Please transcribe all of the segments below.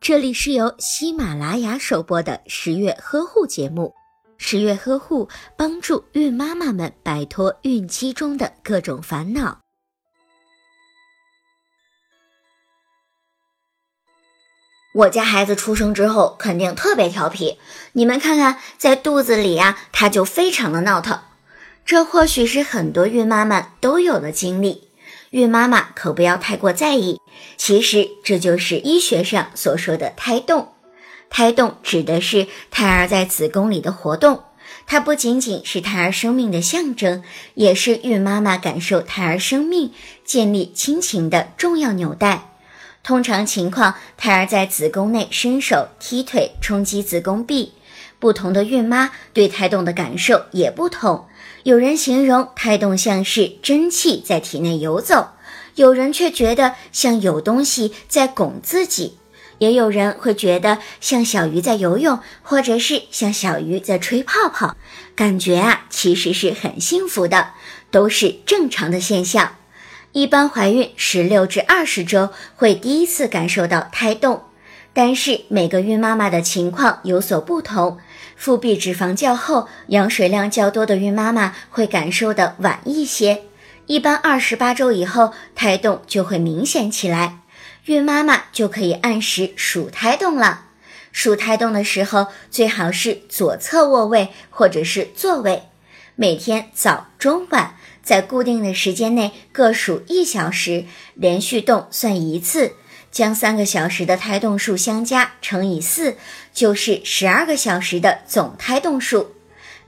这里是由喜马拉雅首播的十月呵护节目。十月呵护帮助孕妈妈们摆脱孕期中的各种烦恼。我家孩子出生之后肯定特别调皮，你们看看，在肚子里呀，他就非常的闹腾。这或许是很多孕妈妈都有的经历。孕妈妈可不要太过在意，其实这就是医学上所说的胎动。胎动指的是胎儿在子宫里的活动，它不仅仅是胎儿生命的象征，也是孕妈妈感受胎儿生命、建立亲情的重要纽带。通常情况，胎儿在子宫内伸手、踢腿、冲击子宫壁，不同的孕妈对胎动的感受也不同。有人形容胎动像是真气在体内游走，有人却觉得像有东西在拱自己，也有人会觉得像小鱼在游泳，或者是像小鱼在吹泡泡，感觉啊其实是很幸福的，都是正常的现象。一般怀孕十六至二十周会第一次感受到胎动，但是每个孕妈妈的情况有所不同。腹壁脂肪较厚、羊水量较多的孕妈妈会感受的晚一些，一般二十八周以后胎动就会明显起来，孕妈妈就可以按时数胎动了。数胎动的时候，最好是左侧卧位或者是坐位，每天早中晚在固定的时间内各数一小时，连续动算一次。将三个小时的胎动数相加乘以四，就是十二个小时的总胎动数。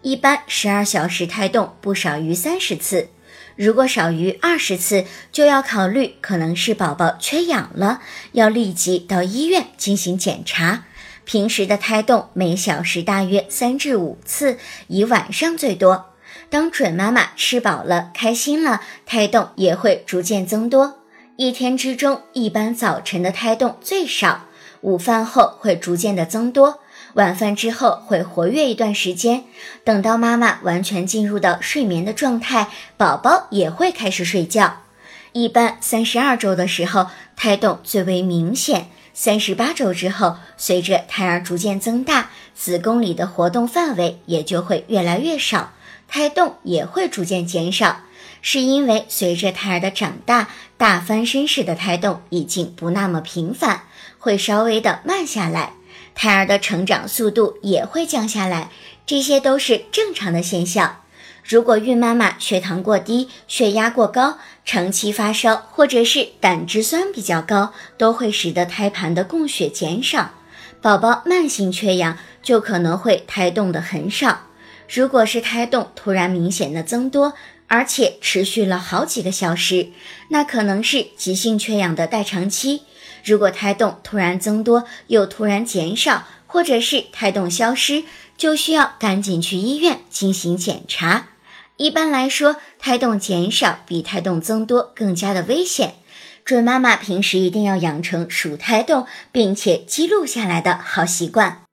一般十二小时胎动不少于三十次，如果少于二十次，就要考虑可能是宝宝缺氧了，要立即到医院进行检查。平时的胎动每小时大约三至五次，以晚上最多。当准妈妈吃饱了、开心了，胎动也会逐渐增多。一天之中，一般早晨的胎动最少，午饭后会逐渐的增多，晚饭之后会活跃一段时间。等到妈妈完全进入到睡眠的状态，宝宝也会开始睡觉。一般三十二周的时候，胎动最为明显。三十八周之后，随着胎儿逐渐增大，子宫里的活动范围也就会越来越少，胎动也会逐渐减少。是因为随着胎儿的长大，大翻身式的胎动已经不那么频繁，会稍微的慢下来，胎儿的成长速度也会降下来，这些都是正常的现象。如果孕妈妈血糖过低、血压过高、长期发烧或者是胆汁酸比较高，都会使得胎盘的供血减少，宝宝慢性缺氧就可能会胎动的很少。如果是胎动突然明显的增多，而且持续了好几个小时，那可能是急性缺氧的代偿期。如果胎动突然增多又突然减少，或者是胎动消失，就需要赶紧去医院进行检查。一般来说，胎动减少比胎动增多更加的危险。准妈妈平时一定要养成数胎动并且记录下来的好习惯。